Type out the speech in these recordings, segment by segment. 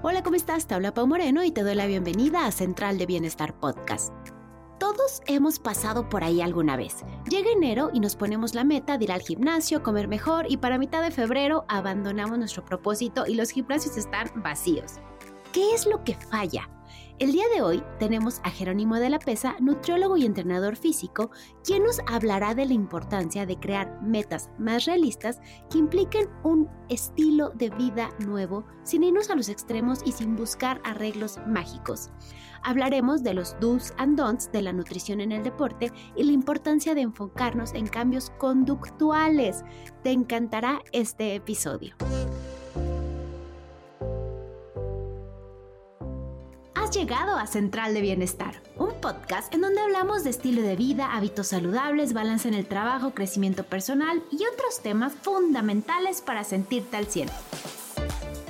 Hola, ¿cómo estás? Te habla Pau Moreno y te doy la bienvenida a Central de Bienestar Podcast. Todos hemos pasado por ahí alguna vez. Llega enero y nos ponemos la meta de ir al gimnasio, comer mejor y para mitad de febrero abandonamos nuestro propósito y los gimnasios están vacíos. ¿Qué es lo que falla? El día de hoy tenemos a Jerónimo de la Pesa, nutriólogo y entrenador físico, quien nos hablará de la importancia de crear metas más realistas que impliquen un estilo de vida nuevo sin irnos a los extremos y sin buscar arreglos mágicos. Hablaremos de los do's and don'ts de la nutrición en el deporte y la importancia de enfocarnos en cambios conductuales. Te encantará este episodio. Llegado a Central de Bienestar, un podcast en donde hablamos de estilo de vida, hábitos saludables, balance en el trabajo, crecimiento personal y otros temas fundamentales para sentirte al cielo.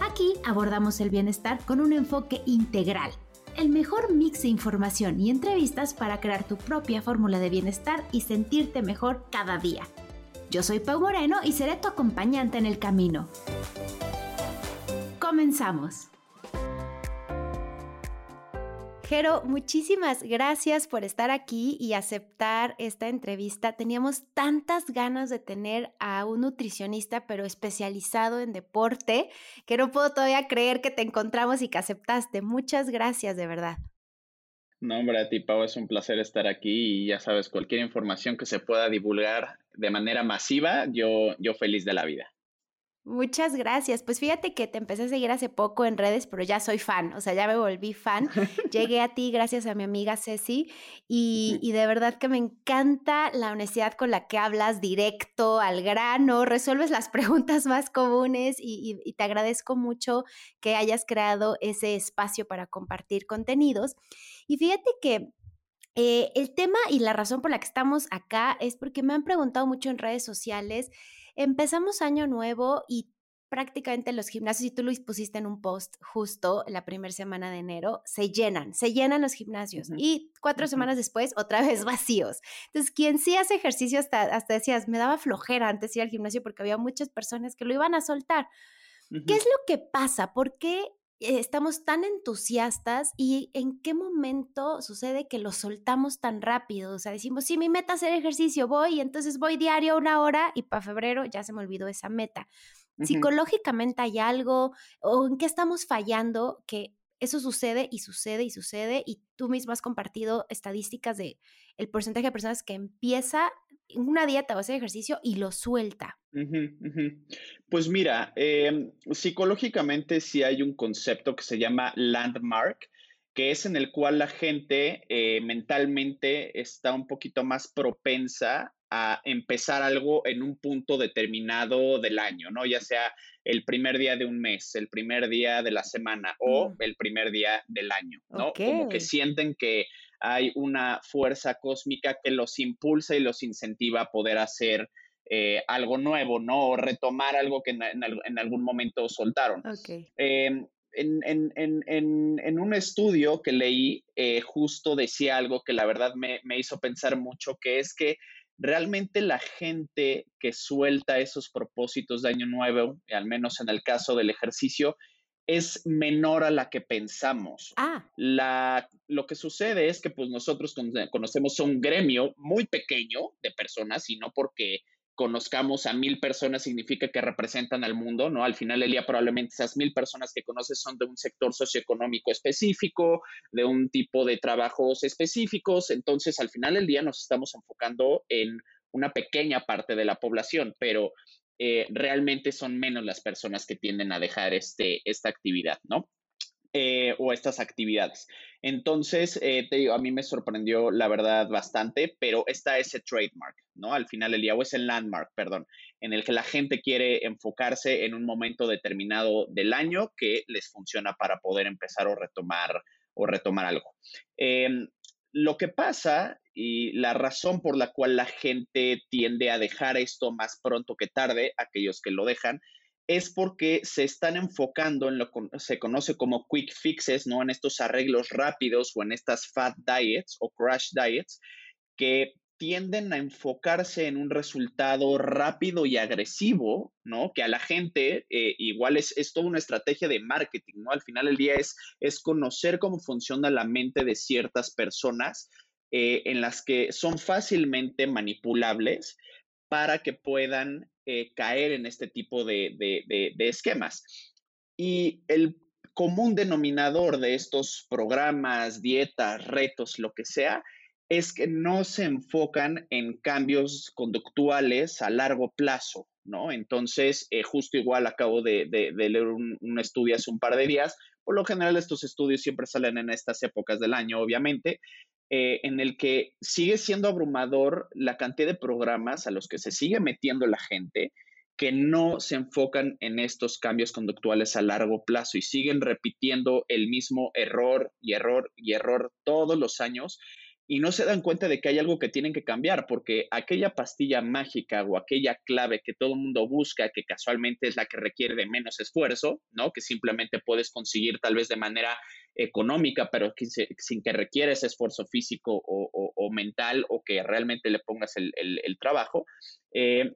Aquí abordamos el bienestar con un enfoque integral, el mejor mix de información y entrevistas para crear tu propia fórmula de bienestar y sentirte mejor cada día. Yo soy Pau Moreno y seré tu acompañante en el camino. Comenzamos. Jero, muchísimas gracias por estar aquí y aceptar esta entrevista. Teníamos tantas ganas de tener a un nutricionista, pero especializado en deporte, que no puedo todavía creer que te encontramos y que aceptaste. Muchas gracias, de verdad. No, hombre, a ti, Pau, es un placer estar aquí y ya sabes, cualquier información que se pueda divulgar de manera masiva, yo, yo feliz de la vida. Muchas gracias. Pues fíjate que te empecé a seguir hace poco en redes, pero ya soy fan, o sea, ya me volví fan. Llegué a ti gracias a mi amiga Ceci y, y, de verdad que me encanta la honestidad con la que hablas directo al grano, resuelves las preguntas más comunes y, y te agradezco mucho que hayas creado ese espacio para compartir contenidos. Y fíjate que eh, el tema y la razón por la que estamos acá es porque me han preguntado mucho en redes sociales Empezamos año nuevo y prácticamente los gimnasios, y tú lo pusiste en un post justo la primera semana de enero, se llenan, se llenan los gimnasios y cuatro semanas después otra vez vacíos. Entonces, quien sí hace ejercicio hasta, hasta decías, me daba flojera antes ir al gimnasio porque había muchas personas que lo iban a soltar. ¿Qué es lo que pasa? ¿Por qué estamos tan entusiastas y en qué momento sucede que lo soltamos tan rápido. O sea, decimos, sí, mi meta es hacer ejercicio, voy, y entonces voy diario una hora y para febrero ya se me olvidó esa meta. Psicológicamente hay algo o en qué estamos fallando que eso sucede y sucede y sucede y tú mismo has compartido estadísticas de el porcentaje de personas que empieza una dieta o hacer ejercicio y lo suelta. Pues mira, em, psicológicamente sí hay un concepto que se llama landmark, que es en el cual la gente eh, mentalmente está un poquito más propensa a empezar algo en un punto determinado del año, ¿no? Ya sea el primer día de un mes, el primer día de la semana o mm. el primer día del año, ¿no? Como que sienten que hay una fuerza cósmica que los impulsa y los incentiva a poder hacer eh, algo nuevo, ¿no? O retomar algo que en, algún momento soltaron. Em, en, un estudio que leí, eh, justo decía algo que la verdad me, me hizo pensar mucho, que es que realmente la gente que suelta esos propósitos de año nuevo, al menos en el caso del ejercicio, es menor a la que pensamos. Ah. La, lo que sucede es que pues nosotros conocemos un gremio muy pequeño de personas y no porque conozcamos a mil personas significa que representan al mundo, ¿no? Al final del día probablemente esas mil personas que conoces son de un sector socioeconómico específico, de un tipo de trabajos específicos, entonces al final del día nos estamos enfocando en una pequeña parte de la población, pero eh, realmente son menos las personas que tienden a dejar este, esta actividad, ¿no? Eh, o estas actividades. Entonces, eh, te digo, a mí me sorprendió la verdad bastante, pero está ese trademark, ¿no? Al final del día, o ese landmark, perdón, en el que la gente quiere enfocarse en un momento determinado del año que les funciona para poder empezar o retomar o retomar algo. Em, lo que pasa y la razón por la cual la gente tiende a dejar esto más pronto que tarde, aquellos que lo dejan, es porque se están enfocando en lo que se conoce como quick fixes, ¿no? En estos arreglos rápidos o en estas fat diets o crash diets, que tienden a enfocarse en un resultado rápido y agresivo, ¿no? Que a la gente eh, igual es, es, toda una estrategia de marketing, ¿no? Al final del día es, es conocer cómo funciona la mente de ciertas personas eh, en las que son fácilmente manipulables para que puedan eh, caer en este tipo de, de, de esquemas. Y el común denominador de estos programas, dietas, retos, lo que sea, es que no se enfocan en cambios conductuales a largo plazo, ¿no? Entonces, eh, justo igual acabo de, leer un, estudio hace un par de días. Por lo general, estos estudios siempre salen en estas épocas del año, obviamente, eh, en el que sigue siendo abrumador la cantidad de programas a los que se sigue metiendo la gente que no se enfocan en estos cambios conductuales a largo plazo y siguen repitiendo el mismo error y error y error todos los años y no se dan cuenta de que hay algo que tienen que cambiar, porque aquella pastilla mágica o aquella clave que todo el mundo busca, que casualmente es la que requiere de menos esfuerzo, ¿no? Que simplemente puedes conseguir tal vez de manera económica, pero sin que requiera ese esfuerzo físico o, mental o que realmente le pongas el, trabajo, eh,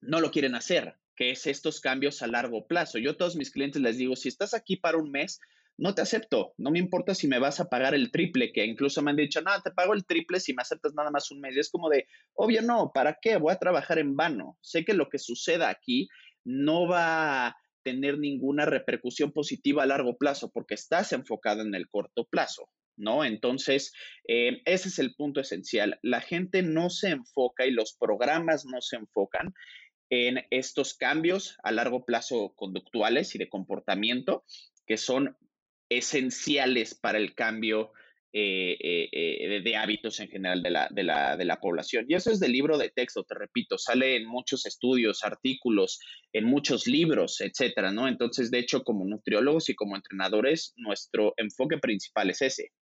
no lo quieren hacer, que es estos cambios a largo plazo. Yo a todos mis clientes les digo, si estás aquí para un mes, no te acepto, no me importa si me vas a pagar el triple, que incluso me han dicho, no, te pago el triple si me aceptas nada más un mes. Y es como de, obvio no, ¿para qué? Voy a trabajar en vano. Sé que lo que suceda aquí no va a tener ninguna repercusión positiva a largo plazo porque estás enfocado en el corto plazo. ¿No? Entonces, eh, ese es el punto esencial. La gente no se enfoca y los programas no se enfocan en estos cambios a largo plazo conductuales y de comportamiento que son esenciales para el cambio eh, eh, eh, de, hábitos en general de la, de, la, de la, población. Y eso es del libro de texto, te repito, sale en muchos estudios, artículos, en muchos libros, etcétera, ¿no? Entonces, de hecho, como nutriólogos y como entrenadores, nuestro enfoque principal es ese.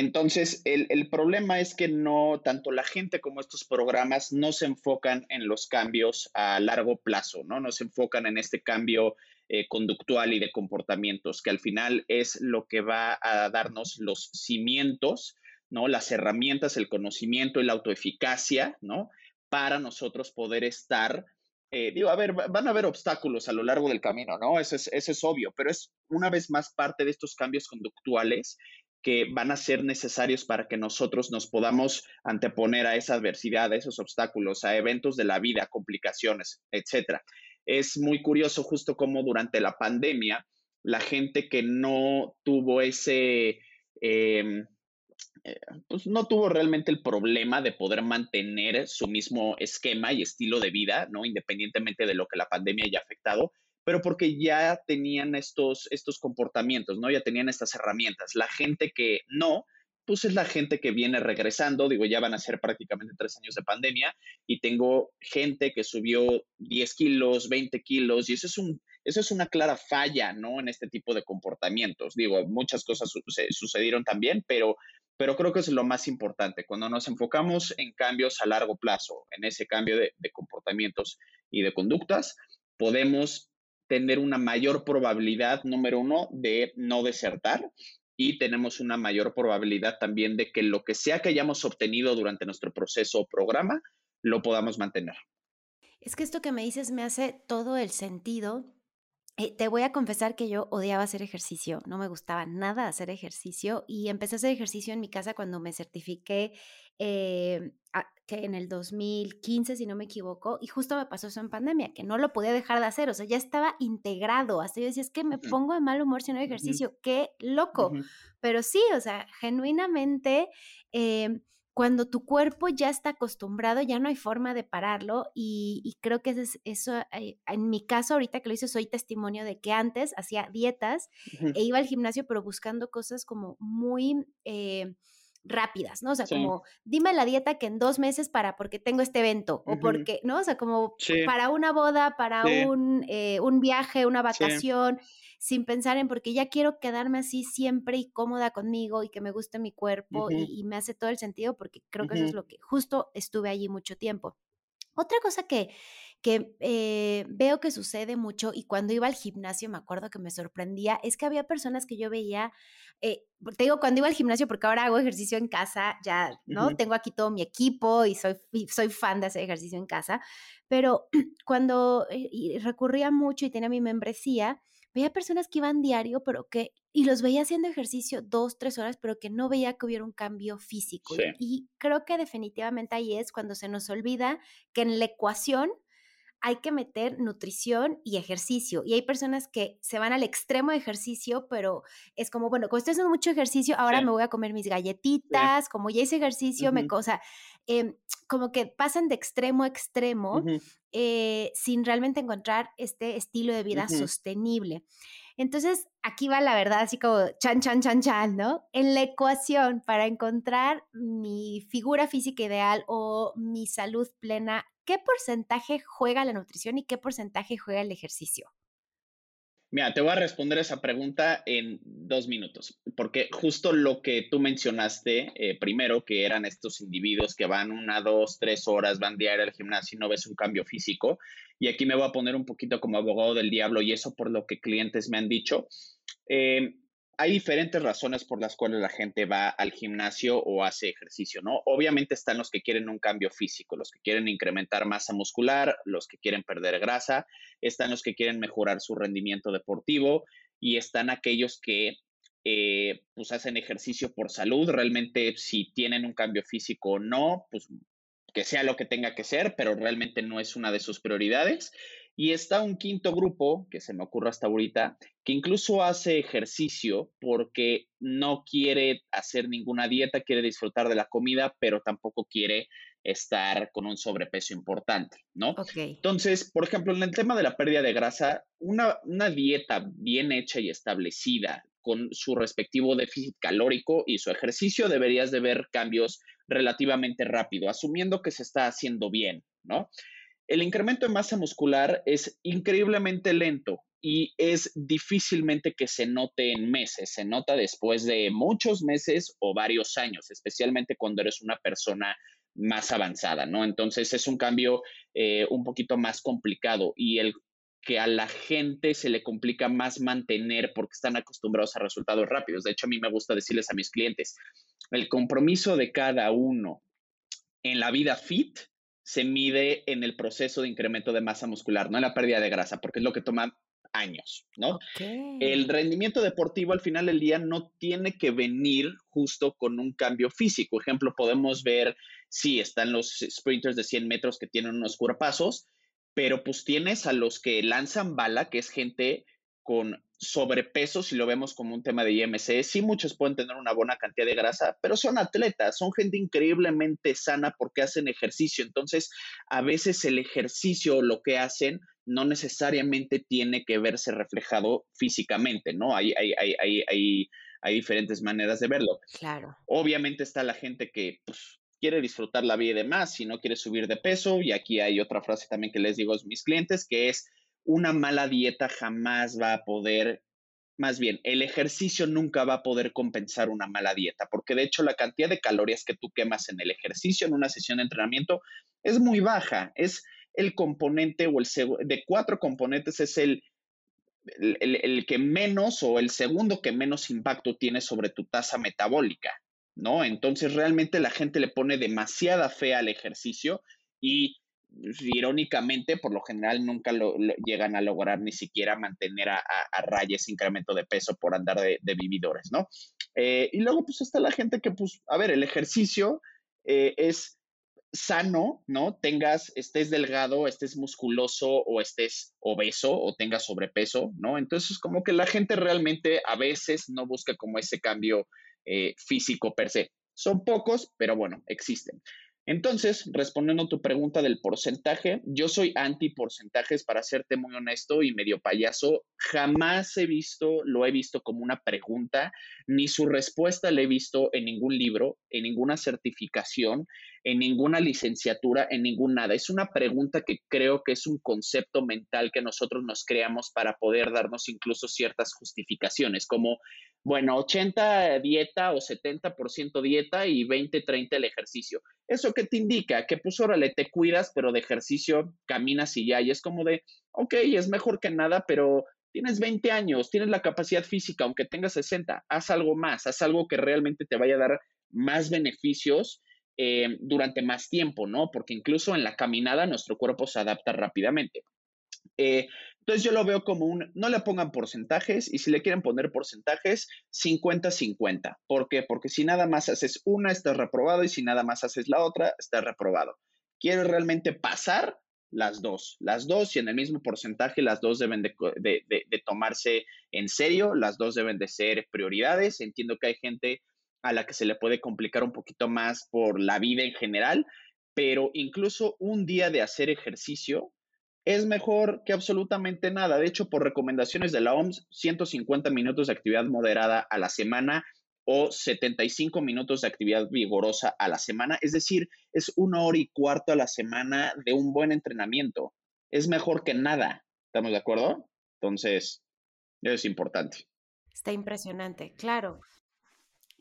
Entonces, el, el problema es que no, tanto la gente como estos programas no se enfocan en los cambios a largo plazo, ¿no? No se enfocan en este cambio eh, conductual y de comportamientos, que al final es lo que va a darnos los cimientos, ¿no? Las herramientas, el conocimiento y la autoeficacia, ¿no? Para nosotros poder estar, eh, digo, a ver, van a haber obstáculos a lo largo del camino, ¿no? Eso es, eso es obvio, pero es una vez más parte de estos cambios conductuales que van a ser necesarios para que nosotros nos podamos anteponer a esa adversidad, a esos obstáculos, a eventos de la vida, complicaciones, etcétera es muy curioso justo como durante la pandemia, la gente que no tuvo ese, em, eh, pues no tuvo realmente el problema de poder mantener su mismo esquema y estilo de vida, ¿no? Independientemente de lo que la pandemia haya afectado, pero porque ya tenían estos, estos comportamientos, ¿no? Ya tenían estas herramientas. La gente que no, pues es la gente que viene regresando, digo, ya van a ser prácticamente tres años de pandemia y tengo gente que subió 10 kilos, 20 kilos y eso es, un, eso es una clara falla, ¿no? En este tipo de comportamientos. Digo, muchas cosas sucedieron también, pero, pero creo que es lo más importante. Cuando nos enfocamos en cambios a largo plazo, en ese cambio de, de comportamientos y de conductas, podemos tener una mayor probabilidad, número uno, de no desertar y tenemos una mayor probabilidad también de que lo que sea que hayamos obtenido durante nuestro proceso o programa lo podamos mantener. Es que esto que me dices me hace todo el sentido. Eh, te voy a confesar que yo odiaba hacer ejercicio, no me gustaba nada hacer ejercicio y empecé a hacer ejercicio en mi casa cuando me certifiqué eh, que en el 2015, si no me equivoco, y justo me pasó eso en pandemia, que no lo podía dejar de hacer, o sea, ya estaba integrado, hasta yo decía, es que me pongo de mal humor si no hay ejercicio, qué loco, pero sí, o sea, genuinamente, em, cuando tu cuerpo ya está acostumbrado, ya no hay forma de pararlo y, creo que eso, es, eso, eh, en mi caso, ahorita que lo hice, soy testimonio de que antes hacía dietas e iba al gimnasio, pero buscando cosas como muy... Eh, rápidas, ¿no? O sea, como dime la dieta que en dos meses para porque tengo este evento o porque, ¿no? O sea, como para una boda, para un, eh, un, viaje, una vacación, sin pensar en porque ya quiero quedarme así siempre y cómoda conmigo y que me guste mi cuerpo y, me hace todo el sentido porque creo que eso es lo que justo estuve allí mucho tiempo. Otra cosa que, que eh, veo que sucede mucho y cuando iba al gimnasio me acuerdo que me sorprendía, es que había personas que yo veía, eh, te digo, cuando iba al gimnasio, porque ahora hago ejercicio en casa, ya, ¿no? Tengo aquí todo mi equipo y soy, soy fan de hacer ejercicio en casa, pero cuando eh, recurría mucho y tenía mi membresía, veía personas que iban diario, pero que, y los veía haciendo ejercicio dos, tres horas, pero que no veía que hubiera un cambio físico. Y creo que definitivamente ahí es cuando se nos olvida que en la ecuación hay que meter nutrición y ejercicio. Y hay personas que se van al extremo de ejercicio, pero es como, bueno, como estoy haciendo mucho ejercicio, ahora me voy a comer mis galletitas, como ya hice ejercicio, me cosa, em, como que pasan de extremo a extremo eh, sin realmente encontrar este estilo de vida sostenible. Entonces, aquí va la verdad, así como chan, chan, chan, chan, ¿no? En la ecuación para encontrar mi figura física ideal o mi salud plena, ¿qué porcentaje juega la nutrición y qué porcentaje juega el ejercicio? Mira, te voy a responder esa pregunta en dos minutos, porque justo lo que tú mencionaste eh, primero, que eran estos individuos que van una, dos, tres horas, van diario al gimnasio y no ves un cambio físico, y aquí me voy a poner un poquito como abogado del diablo y eso por lo que clientes me han dicho. Eh, hay diferentes razones por las cuales la gente va al gimnasio o hace ejercicio, ¿no? Obviamente están los que quieren un cambio físico, los que quieren incrementar masa muscular, los que quieren perder grasa, están los que quieren mejorar su rendimiento deportivo y están aquellos que eh, pues hacen ejercicio por salud, realmente si tienen un cambio físico o no, pues que sea lo que tenga que ser, pero realmente no es una de sus prioridades. Y está un quinto grupo, que se me ocurre hasta ahorita, que incluso hace ejercicio porque no quiere hacer ninguna dieta, quiere disfrutar de la comida, pero tampoco quiere estar con un sobrepeso importante, ¿no? Entonces, por ejemplo, en el tema de la pérdida de grasa, una, una dieta bien hecha y establecida con su respectivo déficit calórico y su ejercicio, deberías de ver cambios relativamente rápido, asumiendo que se está haciendo bien, ¿no? El incremento de masa muscular es increíblemente lento y es difícilmente que se note en meses, se nota después de muchos meses o varios años, especialmente cuando eres una persona más avanzada, ¿no? Entonces es un cambio eh, un poquito más complicado y el que a la gente se le complica más mantener porque están acostumbrados a resultados rápidos. De hecho, a mí me gusta decirles a mis clientes, el compromiso de cada uno en la vida fit se mide en el proceso de incremento de masa muscular, no en la pérdida de grasa, porque es lo que toma años, ¿no? El rendimiento deportivo al final del día no tiene que venir justo con un cambio físico. Ejemplo, podemos ver, sí, están los sprinters de 100 metros que tienen unos curpasos, pero pues tienes a los que lanzan bala, que es gente con sobrepeso, si lo vemos como un tema de IMC, sí muchos pueden tener una buena cantidad de grasa, pero son atletas, son gente increíblemente sana porque hacen ejercicio. Entonces, a veces el ejercicio, lo que hacen, no necesariamente tiene que verse reflejado físicamente, ¿no? Hay, hay, hay, hay, hay diferentes maneras de verlo. Claro. Obviamente está la gente que pues, quiere disfrutar la vida y demás, si no quiere subir de peso, y aquí hay otra frase también que les digo a mis clientes, que es una mala dieta jamás va a poder, más bien, el ejercicio nunca va a poder compensar una mala dieta, porque de hecho la cantidad de calorías que tú quemas en el ejercicio, en una sesión de entrenamiento, es muy baja. Es el componente o el de cuatro componentes es el, el, el, que menos o el segundo que menos impacto tiene sobre tu tasa metabólica, ¿no? Entonces realmente la gente le pone demasiada fe al ejercicio y irónicamente, por lo general nunca lo, llegan a lograr ni siquiera mantener a, a, raya ese incremento de peso por andar de, vividores, ¿no? Eh, y luego, pues está la gente que, pues, a ver, el ejercicio eh, es sano, ¿no? Tengas, estés delgado, estés musculoso o estés obeso o tengas sobrepeso, ¿no? Entonces, como que la gente realmente a veces no busca como ese cambio eh, físico per se. Son pocos, pero bueno, existen. Entonces, respondiendo a tu pregunta del porcentaje, yo soy anti porcentajes para serte muy honesto y medio payaso. Jamás he visto, lo he visto como una pregunta, ni su respuesta la he visto en ningún libro, en ninguna certificación, en ninguna licenciatura, en ningún nada. Es una pregunta que creo que es un concepto mental que nosotros nos creamos para poder darnos incluso ciertas justificaciones, como, bueno, 80 dieta o 70% dieta y 20-30 el ejercicio. ¿Eso qué te indica? Que pues órale, te cuidas, pero de ejercicio caminas y ya. Y es como de, ok, es mejor que nada, pero tienes 20 años, tienes la capacidad física, aunque tengas 60, haz algo más, haz algo que realmente te vaya a dar más beneficios eh, durante más tiempo, ¿no? Porque incluso en la caminada nuestro cuerpo se adapta rápidamente. Eh, entonces yo lo veo como un, no le pongan porcentajes y si le quieren poner porcentajes, 50-50. ¿Por qué? Porque si nada más haces una, estás reprobado y si nada más haces la otra, estás reprobado. ¿Quieres realmente pasar? Las dos, las dos y en el mismo porcentaje, las dos deben de, de tomarse en serio, las dos deben de ser prioridades. Entiendo que hay gente a la que se le puede complicar un poquito más por la vida en general, pero incluso un día de hacer ejercicio es mejor que absolutamente nada. De hecho, por recomendaciones de la OMS, 150 minutos de actividad moderada a la semana o 75 minutos de actividad vigorosa a la semana. Es decir, es una hora y cuarto a la semana de un buen entrenamiento. Es mejor que nada. ¿Estamos de acuerdo? Entonces, es importante. Está impresionante, claro.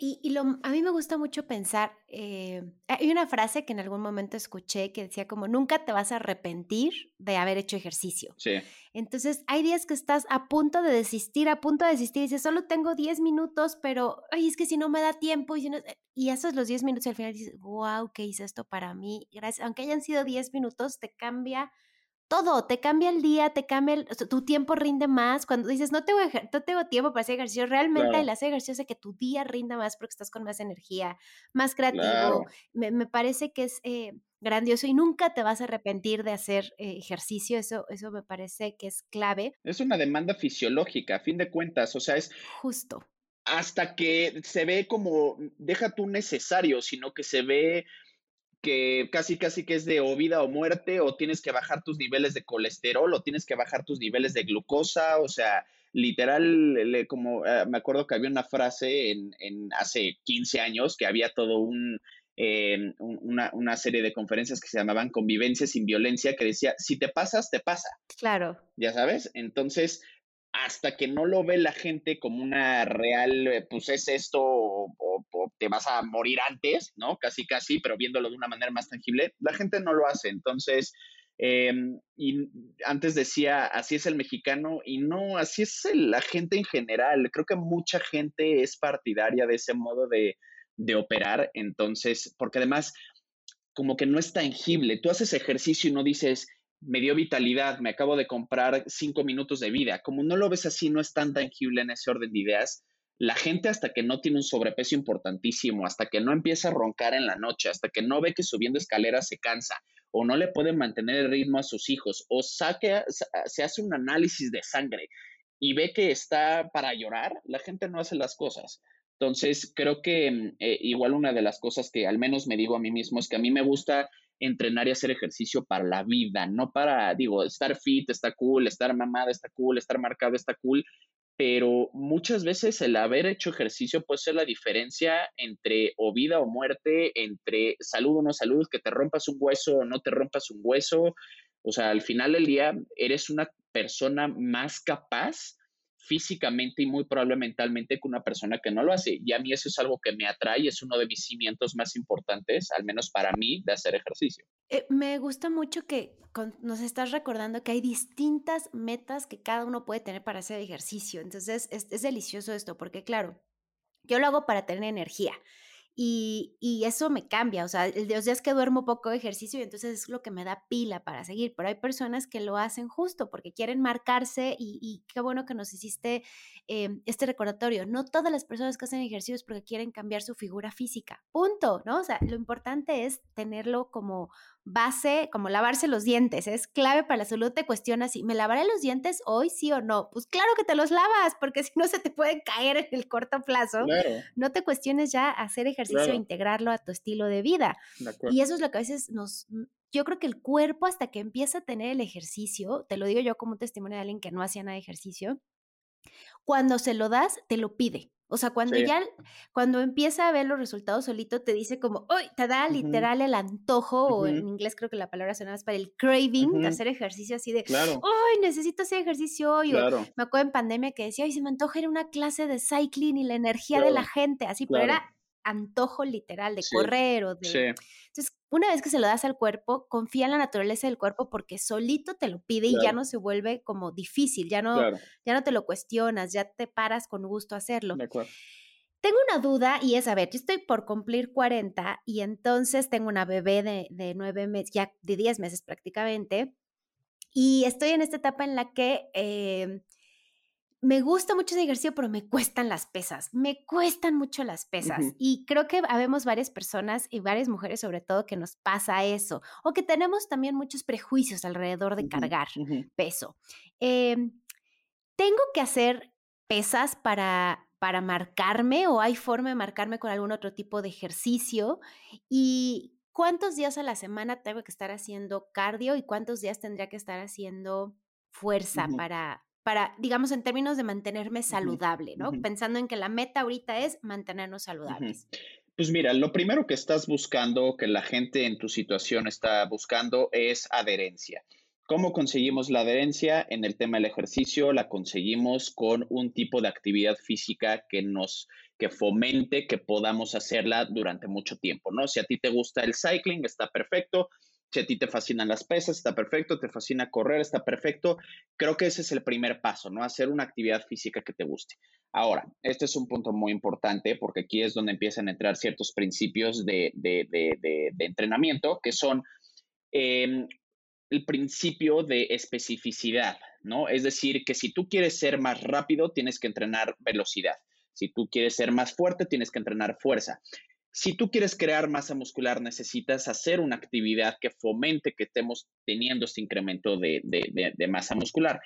Y, lo, a mí me gusta mucho pensar, eh, hay una frase que en algún momento escuché que decía como, nunca te vas a arrepentir de haber hecho ejercicio. Sí. Entonces, hay días que estás a punto de desistir, a punto de desistir, y dices, solo tengo 10 minutos, pero, ay, es que si no me da tiempo, y, si no, y esos los 10 minutos y al final dices, wow, ¿qué hice esto para mí? Gracias, aunque hayan sido 10 minutos, te cambia todo, te cambia el día, te cambia, el, tu tiempo rinde más. Cuando dices, no tengo, no tengo tiempo para hacer ejercicio, realmente el hacer ejercicio hace que tu día rinda más porque estás con más energía, más creativo. Me, me, parece que es eh, grandioso y nunca te vas a arrepentir de hacer eh, ejercicio. Eso, eso me parece que es clave. Es una demanda fisiológica, a fin de cuentas, o sea, es... Justo. Hasta que se ve como, deja tú necesario, sino que se ve que casi casi que es de o vida o muerte, o tienes que bajar tus niveles de colesterol, o tienes que bajar tus niveles de glucosa, o sea, literal, como eh, me acuerdo que había una frase en, en hace 15 años que había todo un, eh, una, una, serie de conferencias que se llamaban Convivencia sin Violencia, que decía, si te pasas, te pasa. Claro. Ya sabes, entonces hasta que no lo ve la gente como una real, eh, pues es esto o, te vas a morir antes, ¿no? Casi, casi, pero viéndolo de una manera más tangible, la gente no lo hace. Entonces, em, y antes decía, así es el mexicano y no, así es la gente en general. Creo que mucha gente es partidaria de ese modo de, de operar, entonces, porque además, como que no es tangible. Tú haces ejercicio y no dices, me dio vitalidad, me acabo de comprar cinco minutos de vida. Como no lo ves así, no es tan tangible en ese orden de ideas. La gente hasta que no tiene un sobrepeso importantísimo, hasta que no empieza a roncar en la noche, hasta que no ve que subiendo escaleras se cansa o no le puede mantener el ritmo a sus hijos o saque, se hace un análisis de sangre y ve que está para llorar, la gente no hace las cosas. Entonces, creo que mm, eh, igual una de las cosas que al menos me digo a mí mismo es que a mí me gusta entrenar y hacer ejercicio para la vida, no para, digo, estar fit está cool, estar mamada está cool, estar marcado está cool, pero muchas veces el haber hecho ejercicio puede ser la diferencia entre o vida o muerte, entre salud o no salud, que te rompas un hueso o no te rompas un hueso. O sea, al final del día eres una persona más capaz físicamente y muy probablemente mentalmente que una persona que no lo hace. Y a mí eso es algo que me atrae, es uno de mis cimientos más importantes, al menos para mí, de hacer ejercicio. Eh, me gusta mucho que nos estás recordando que hay distintas metas que cada uno puede tener para hacer ejercicio. Entonces, es, es delicioso esto, porque claro, yo lo hago para tener energía. Y, eso me cambia, o sea, los días que duermo poco ejercicio y entonces es lo que me da pila para seguir, pero hay personas que lo hacen justo porque quieren marcarse y, qué bueno que nos hiciste eh, este recordatorio. No todas las personas que hacen ejercicio es porque quieren cambiar su figura física, punto, ¿no? O sea, lo importante es tenerlo como base, como lavarse los dientes, es clave para la salud. Te cuestionas si me lavaré los dientes hoy, sí o no. Pues claro que te los lavas, porque si no se te pueden caer en el corto plazo. No te cuestiones ya hacer ejercicio e integrarlo a tu estilo de vida. y eso es lo que a veces nos, yo creo que el cuerpo hasta que empieza a tener el ejercicio, te lo digo yo como testimonio de alguien que no hacía nada de ejercicio, cuando se lo das, te lo pide. O sea, cuando ya, cuando empieza a ver los resultados solito, te dice como, ¡Uy! Te da literal el antojo, o en inglés creo que la palabra suena más para el craving de hacer ejercicio así de, claro. Necesito hacer ejercicio hoy. me acuerdo en pandemia que decía, ¡Ay! Se me antoja ir a una clase de cycling y la energía de la gente, así, pero era antojo literal de correr o de... Entonces, una vez que se lo das al cuerpo, confía en la naturaleza del cuerpo porque solito te lo pide y ya no se vuelve como difícil, ya no, ya no te lo cuestionas, ya te paras con gusto a hacerlo. Tengo una duda y es, a ver, yo estoy por cumplir 40 y entonces tengo una bebé de, de 9 meses, ya de 10 meses prácticamente, y estoy en esta etapa en la que... Eh, me gusta mucho ese ejercicio, pero me cuestan las pesas, me cuestan mucho las pesas. Y creo que habemos varias personas y varias mujeres sobre todo que nos pasa eso, o que tenemos también muchos prejuicios alrededor de cargar peso. Em, ¿Tengo que hacer pesas para, para marcarme o hay forma de marcarme con algún otro tipo de ejercicio? ¿Y cuántos días a la semana tengo que estar haciendo cardio y cuántos días tendría que estar haciendo fuerza para para, digamos, en términos de mantenerme saludable, ¿no? Pensando en que la meta ahorita es mantenernos saludables. Pues mira, lo primero que estás buscando, que la gente en tu situación está buscando, es adherencia. ¿Cómo conseguimos la adherencia? En el tema del ejercicio la conseguimos con un tipo de actividad física que nos que fomente que podamos hacerla durante mucho tiempo, ¿no? Si a ti te gusta el cycling, está perfecto. Si a ti te fascinan las pesas, está perfecto, te fascina correr, está perfecto. Creo que ese es el primer paso, ¿no? Hacer una actividad física que te guste. Ahora, este es un punto muy importante porque aquí es donde empiezan a entrar ciertos principios de, entrenamiento que son em, el principio de especificidad, ¿no? Es decir, que si tú quieres ser más rápido, tienes que entrenar velocidad. Si tú quieres ser más fuerte, tienes que entrenar fuerza. Si tú quieres crear masa muscular, necesitas hacer una actividad que fomente que estemos teniendo este incremento de, masa muscular.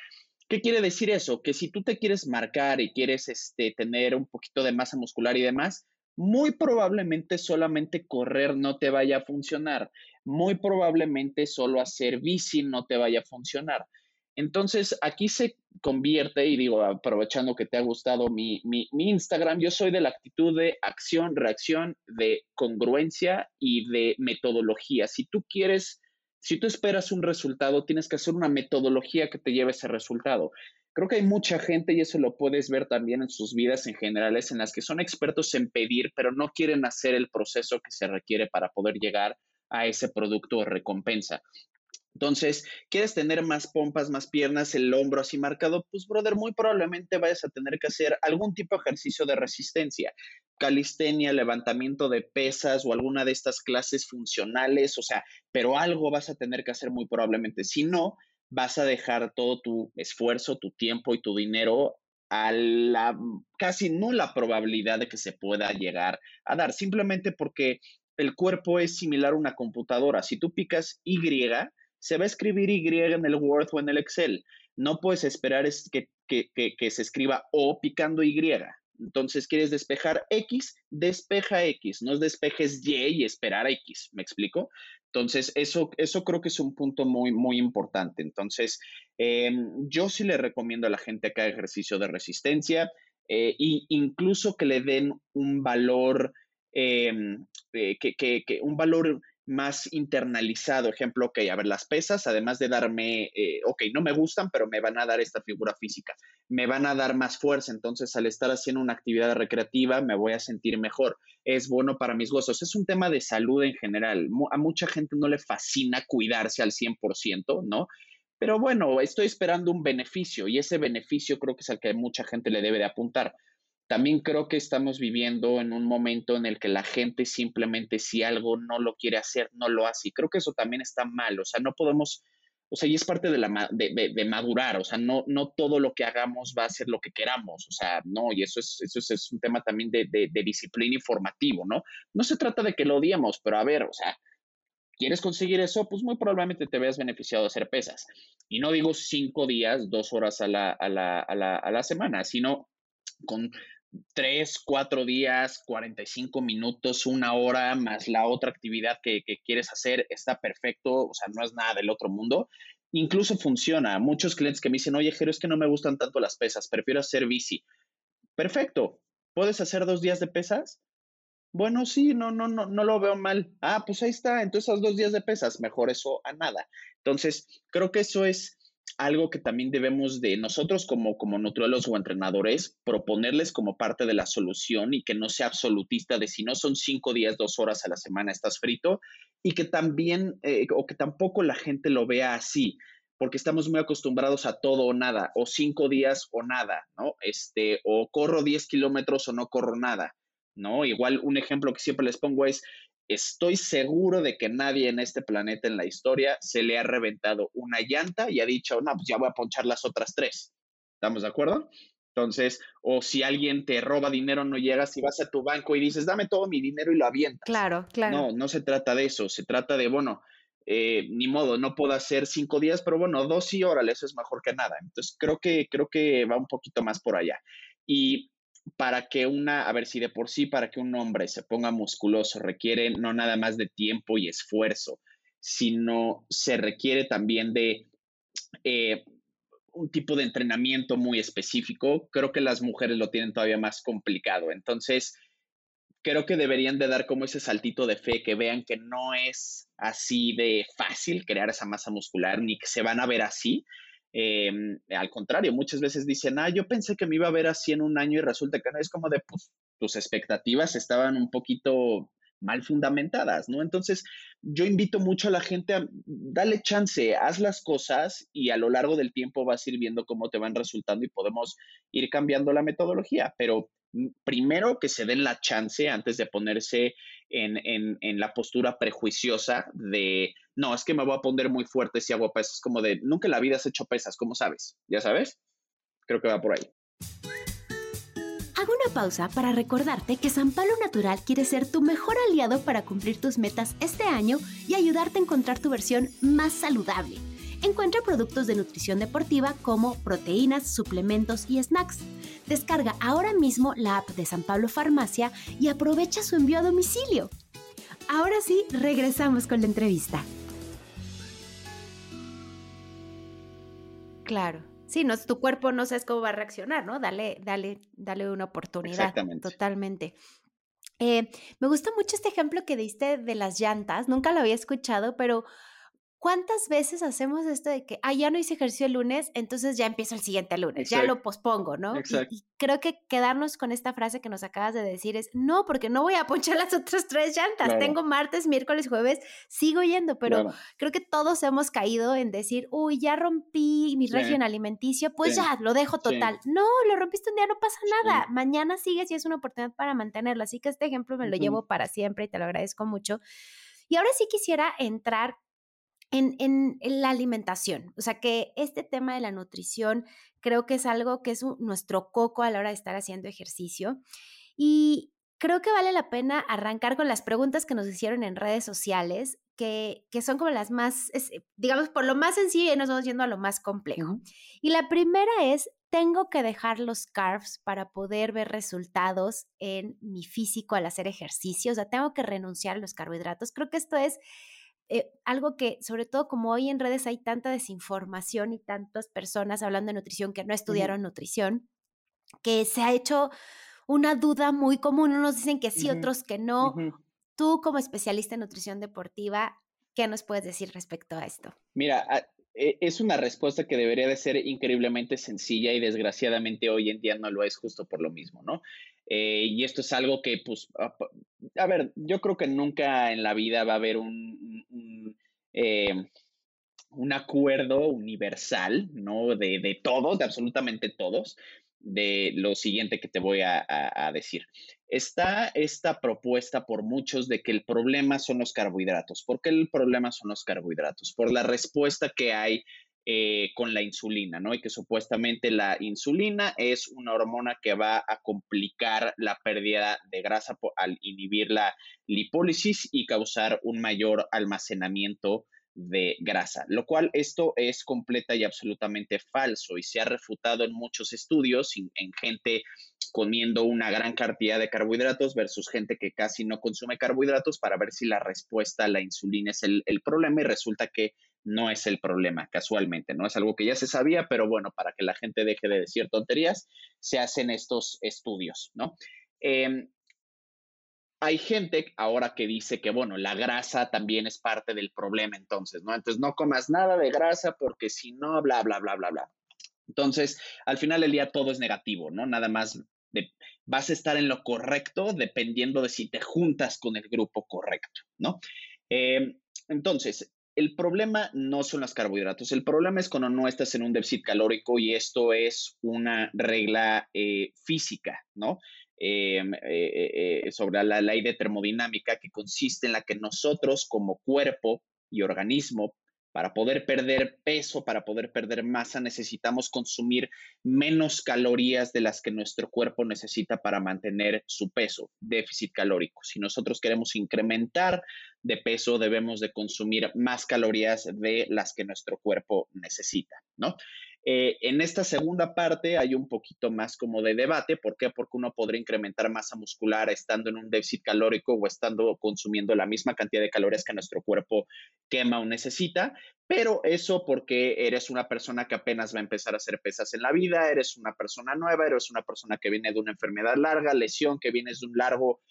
¿Qué quiere decir eso? Que si tú te quieres marcar y quieres este, tener un poquito de masa muscular y demás, muy probablemente solamente correr no te vaya a funcionar. Muy probablemente solo hacer bici no te vaya a funcionar. Entonces, aquí se convierte, y digo, aprovechando que te ha gustado mi, mi, Instagram, yo soy de la actitud de acción, reacción, de congruencia y de metodología. Si tú quieres, si tú esperas un resultado, tienes que hacer una metodología que te lleve ese resultado. Creo que hay mucha gente, y eso lo puedes ver también en sus vidas en generales, en las que son expertos en pedir, pero no quieren hacer el proceso que se requiere para poder llegar a ese producto o recompensa. Entonces, ¿quieres tener más pompas, más piernas, el hombro así marcado? Pues, brother, muy probablemente vayas a tener que hacer algún tipo de ejercicio de resistencia, calistenia, levantamiento de pesas o alguna de estas clases funcionales, o sea, pero algo vas a tener que hacer muy probablemente. Si no, vas a dejar todo tu esfuerzo, tu tiempo y tu dinero a la casi nula probabilidad de que se pueda llegar a dar, simplemente porque el cuerpo es similar a una computadora. Si tú picas Y, se va a escribir Y en el Word o en el Excel. No puedes esperar que, que, se escriba O picando Y. Entonces, quieres despejar X, despeja X, no despejes Y y esperar X, ¿me explico? Entonces, eso, eso creo que es un punto muy, muy importante. Entonces, em, yo sí le recomiendo a la gente que haga ejercicio de resistencia e incluso que le den un valor, em, eh, que, que, un valor más internalizado. Ejemplo, ok, a ver, las pesas, además de darme, eh, ok, no me gustan, pero me van a dar esta figura física, me van a dar más fuerza, entonces al estar haciendo una actividad recreativa me voy a sentir mejor, es bueno para mis huesos, es un tema de salud en general. A mucha gente no le fascina cuidarse al 100%, ¿no? Pero bueno, estoy esperando un beneficio y ese beneficio creo que es al que mucha gente le debe de apuntar. También creo que estamos viviendo en un momento en el que la gente simplemente si algo no lo quiere hacer, no lo hace. Y creo que eso también está mal. O sea, no podemos, o sea, y es parte de, la, de, madurar. O sea, no, no todo lo que hagamos va a ser lo que queramos. O sea, no, y eso es, eso es, un tema también de, disciplina informativo, ¿no? No se trata de que lo odiemos, pero a ver, o sea, ¿Quieres conseguir eso? Pues muy probablemente te veas beneficiado de hacer pesas. Y no digo cinco días, dos horas a la, a la, a la, a la semana, sino con tres, cuatro días, 45 minutos, una hora, más la otra actividad que, quieres hacer, está perfecto, o sea, no es nada del otro mundo. Incluso funciona. Muchos clientes que me dicen, oye, Jero, es que no me gustan tanto las pesas, prefiero hacer bici. Perfecto. ¿puedes hacer dos días de pesas? Bueno, sí, no, no, no, no lo veo mal. Ah, pues ahí está, entonces dos días de pesas, mejor eso a nada. Entonces, creo que eso es algo que también debemos de nosotros como, como nutriólogos o entrenadores proponerles como parte de la solución y que no sea absolutista de si no son cinco días, dos horas a la semana estás frito y que también, eh, o que tampoco la gente lo vea así porque estamos muy acostumbrados a todo o nada, o cinco días o nada, ¿no? Este, o corro 10 kilómetros o no corro nada, ¿no? Igual un ejemplo que siempre les pongo es, estoy seguro de que nadie en este planeta en la historia se le ha reventado una llanta y ha dicho, no, pues ya voy a ponchar las otras tres. ¿Estamos de acuerdo? Entonces, o si alguien te roba dinero, no llegas y vas a tu banco y dices, dame todo mi dinero y lo avientas. Claro, claro. No, no se trata de eso, se trata de, bueno, eh, ni modo, no puedo hacer cinco días, pero bueno, dos sí, órale, eso es mejor que nada. Entonces, creo que, creo que va un poquito más por allá. Y para que una, a ver si de por sí, para que un hombre se ponga musculoso, requiere no nada más de tiempo y esfuerzo, sino se requiere también de eh, un tipo de entrenamiento muy específico. Creo que las mujeres lo tienen todavía más complicado. Entonces, creo que deberían de dar como ese saltito de fe, que vean que no es así de fácil crear esa masa muscular, ni que se van a ver así, Em, al contrario, muchas veces dicen, ah, yo pensé que me iba a ver así en un año y resulta que no es como de, pues, tus expectativas estaban un poquito mal fundamentadas, ¿no? Entonces, yo invito mucho a la gente a darle chance, haz las cosas y a lo largo del tiempo vas a ir viendo cómo te van resultando y podemos ir cambiando la metodología, pero primero que se den la chance antes de ponerse en, en, la postura prejuiciosa de, no, es que me voy a poner muy fuerte si hago pesas, como de, nunca en la vida has hecho pesas, ¿cómo sabes? ¿Ya sabes? Creo que va por ahí. Hago una pausa para recordarte que San Palo Natural quiere ser tu mejor aliado para cumplir tus metas este año y ayudarte a encontrar tu versión más saludable. Encuentra productos de nutrición deportiva como proteínas, suplementos y snacks. Descarga ahora mismo la app de San Pablo Farmacia y aprovecha su envío a domicilio. Ahora sí, regresamos con la entrevista. Claro. Sí, no, tu cuerpo no sabes cómo va a reaccionar, ¿no? Dale, dale, dale una oportunidad. Exactamente. Totalmente. Eh, me gusta mucho este ejemplo que diste de las llantas. Nunca lo había escuchado, pero ¿Cuántas veces hacemos esto de que, ah, ya no hice ejercicio el lunes, entonces ya empiezo el siguiente lunes, ya lo pospongo, ¿no? Y, creo que quedarnos con esta frase que nos acabas de decir es, no, porque no voy a ponchar las otras tres llantas, tengo martes, miércoles, jueves, sigo yendo, pero creo que todos hemos caído en decir, uy, ya rompí mi régimen alimenticio, pues ya, lo dejo total. No, lo rompiste un día, no pasa nada, mañana sigues y es una oportunidad para mantenerlo, así que este ejemplo me lo llevo para siempre y te lo agradezco mucho. Y ahora sí quisiera entrar en, la alimentación. O sea que este tema de la nutrición creo que es algo que es nuestro coco a la hora de estar haciendo ejercicio. Y creo que vale la pena arrancar con las preguntas que nos hicieron en redes sociales, que, son como las más, digamos, por lo más sencillo y nos vamos yendo a lo más complejo. Y la primera es, tengo que dejar los carbs para poder ver resultados en mi físico al hacer ejercicio. O sea, tengo que renunciar a los carbohidratos. Creo que esto es eh, algo que, sobre todo como hoy en redes hay tanta desinformación y tantas personas hablando de nutrición que no estudiaron nutrición, que se ha hecho una duda muy común. Unos dicen que sí, otros que no. Tú como especialista en nutrición deportiva, ¿qué nos puedes decir respecto a esto? Mira, e, es una respuesta que debería de ser increíblemente sencilla y desgraciadamente hoy en día no lo es justo por lo mismo, ¿no? Eh, y esto es algo que, pues, a, ver, yo creo que nunca en la vida va a haber un, un, eh, acuerdo universal, ¿no? De, de, todos, de absolutamente todos, de lo siguiente que te voy a, a, decir. Está esta propuesta por muchos de que el problema son los carbohidratos. ¿Por qué el problema son los carbohidratos? Por la respuesta que hay eh, con la insulina, ¿no? Y que supuestamente la insulina es una hormona que va a complicar la pérdida de grasa al inhibir la lipólisis y causar un mayor almacenamiento de grasa, lo cual esto es completa y absolutamente falso y se ha refutado en muchos estudios en, gente comiendo una gran cantidad de carbohidratos versus gente que casi no consume carbohidratos para ver si la respuesta a la insulina es el, el problema y resulta que no es el problema, casualmente, ¿no? Es algo que ya se sabía, pero bueno, para que la gente deje de decir tonterías, se hacen estos estudios, ¿no? Em, hay gente ahora que dice que, bueno, la grasa también es parte del problema entonces, ¿no? Entonces no comas nada de grasa porque si no, bla, bla, bla, bla, bla. Entonces, al final del día todo es negativo, ¿no? Nada más vas a estar en lo correcto dependiendo de si te juntas con el grupo correcto, ¿no? Eh, entonces, el problema no son los carbohidratos, el problema es cuando no estás en un déficit calórico y esto es una regla eh, física, ¿no? Em, eh, sobre la ley de termodinámica que consiste en la que nosotros como cuerpo y organismo para poder perder peso, para poder perder masa, necesitamos consumir menos calorías de las que nuestro cuerpo necesita para mantener su peso, déficit calórico. Si nosotros queremos incrementar de peso, debemos de consumir más calorías de las que nuestro cuerpo necesita, ¿no? Eh, en esta segunda parte hay un poquito más como de debate. ¿Por qué? Porque uno podría incrementar masa muscular estando en un déficit calórico o estando consumiendo la misma cantidad de calorías que nuestro cuerpo quema o necesita. Pero eso porque eres una persona que apenas va a empezar a hacer pesas en la vida, eres una persona nueva, eres una persona que viene de una enfermedad larga, lesión, que vienes de un largo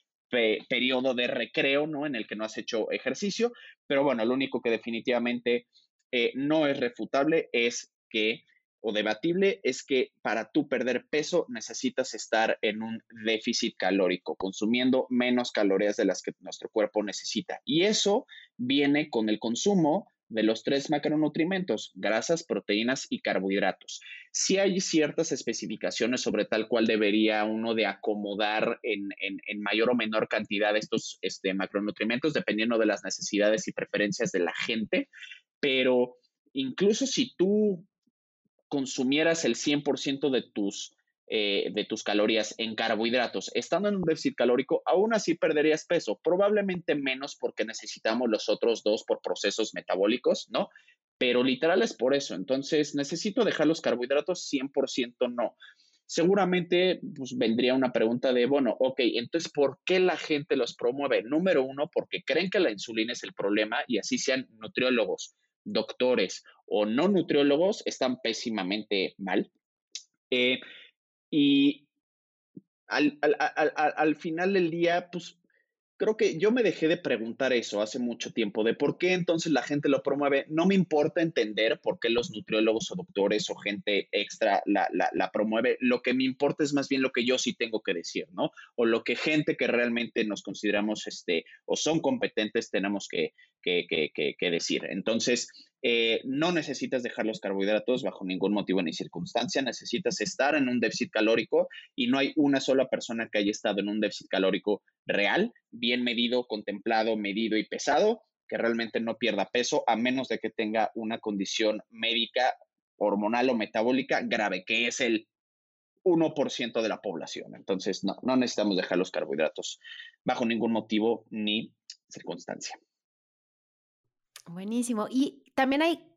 periodo de recreo, ¿no? En el que no has hecho ejercicio. Pero bueno, lo único que definitivamente eh, no es refutable es que o debatible es que para tú perder peso necesitas estar en un déficit calórico, consumiendo menos calorías de las que nuestro cuerpo necesita. Y eso viene con el consumo de los tres macronutrientes, grasas, proteínas y carbohidratos. Sí hay ciertas especificaciones sobre tal cual debería uno de acomodar en, mayor o menor cantidad estos este, macronutrientes, dependiendo de las necesidades y preferencias de la gente, pero incluso si tú consumieras el 100% de tus, eh, de tus calorías en carbohidratos, estando en un déficit calórico, aún así perderías peso, probablemente menos porque necesitamos los otros dos por procesos metabólicos, ¿no? Pero literal es por eso. Entonces, ¿necesito dejar los carbohidratos? 100% no. Seguramente pues, vendría una pregunta de, bueno, ok, entonces, ¿por qué la gente los promueve? Número uno, porque creen que la insulina es el problema y así sean nutriólogos doctores o no nutriólogos están pésimamente mal. Eh, y al, al, final del día, pues creo que yo me dejé de preguntar eso hace mucho tiempo, de por qué entonces la gente lo promueve. No me importa entender por qué los nutriólogos o doctores o gente extra la, la, promueve. Lo que me importa es más bien lo que yo sí tengo que decir, ¿no? O lo que gente que realmente nos consideramos este, o son competentes tenemos que, que, que decir. Entonces, eh, no necesitas dejar los carbohidratos bajo ningún motivo ni circunstancia, necesitas estar en un déficit calórico y no hay una sola persona que haya estado en un déficit calórico real, bien medido, contemplado, medido y pesado, que realmente no pierda peso a menos de que tenga una condición médica, hormonal o metabólica grave, que es el 1% de la población. Entonces, no, no necesitamos dejar los carbohidratos bajo ningún motivo ni circunstancia. Buenísimo. Y también hay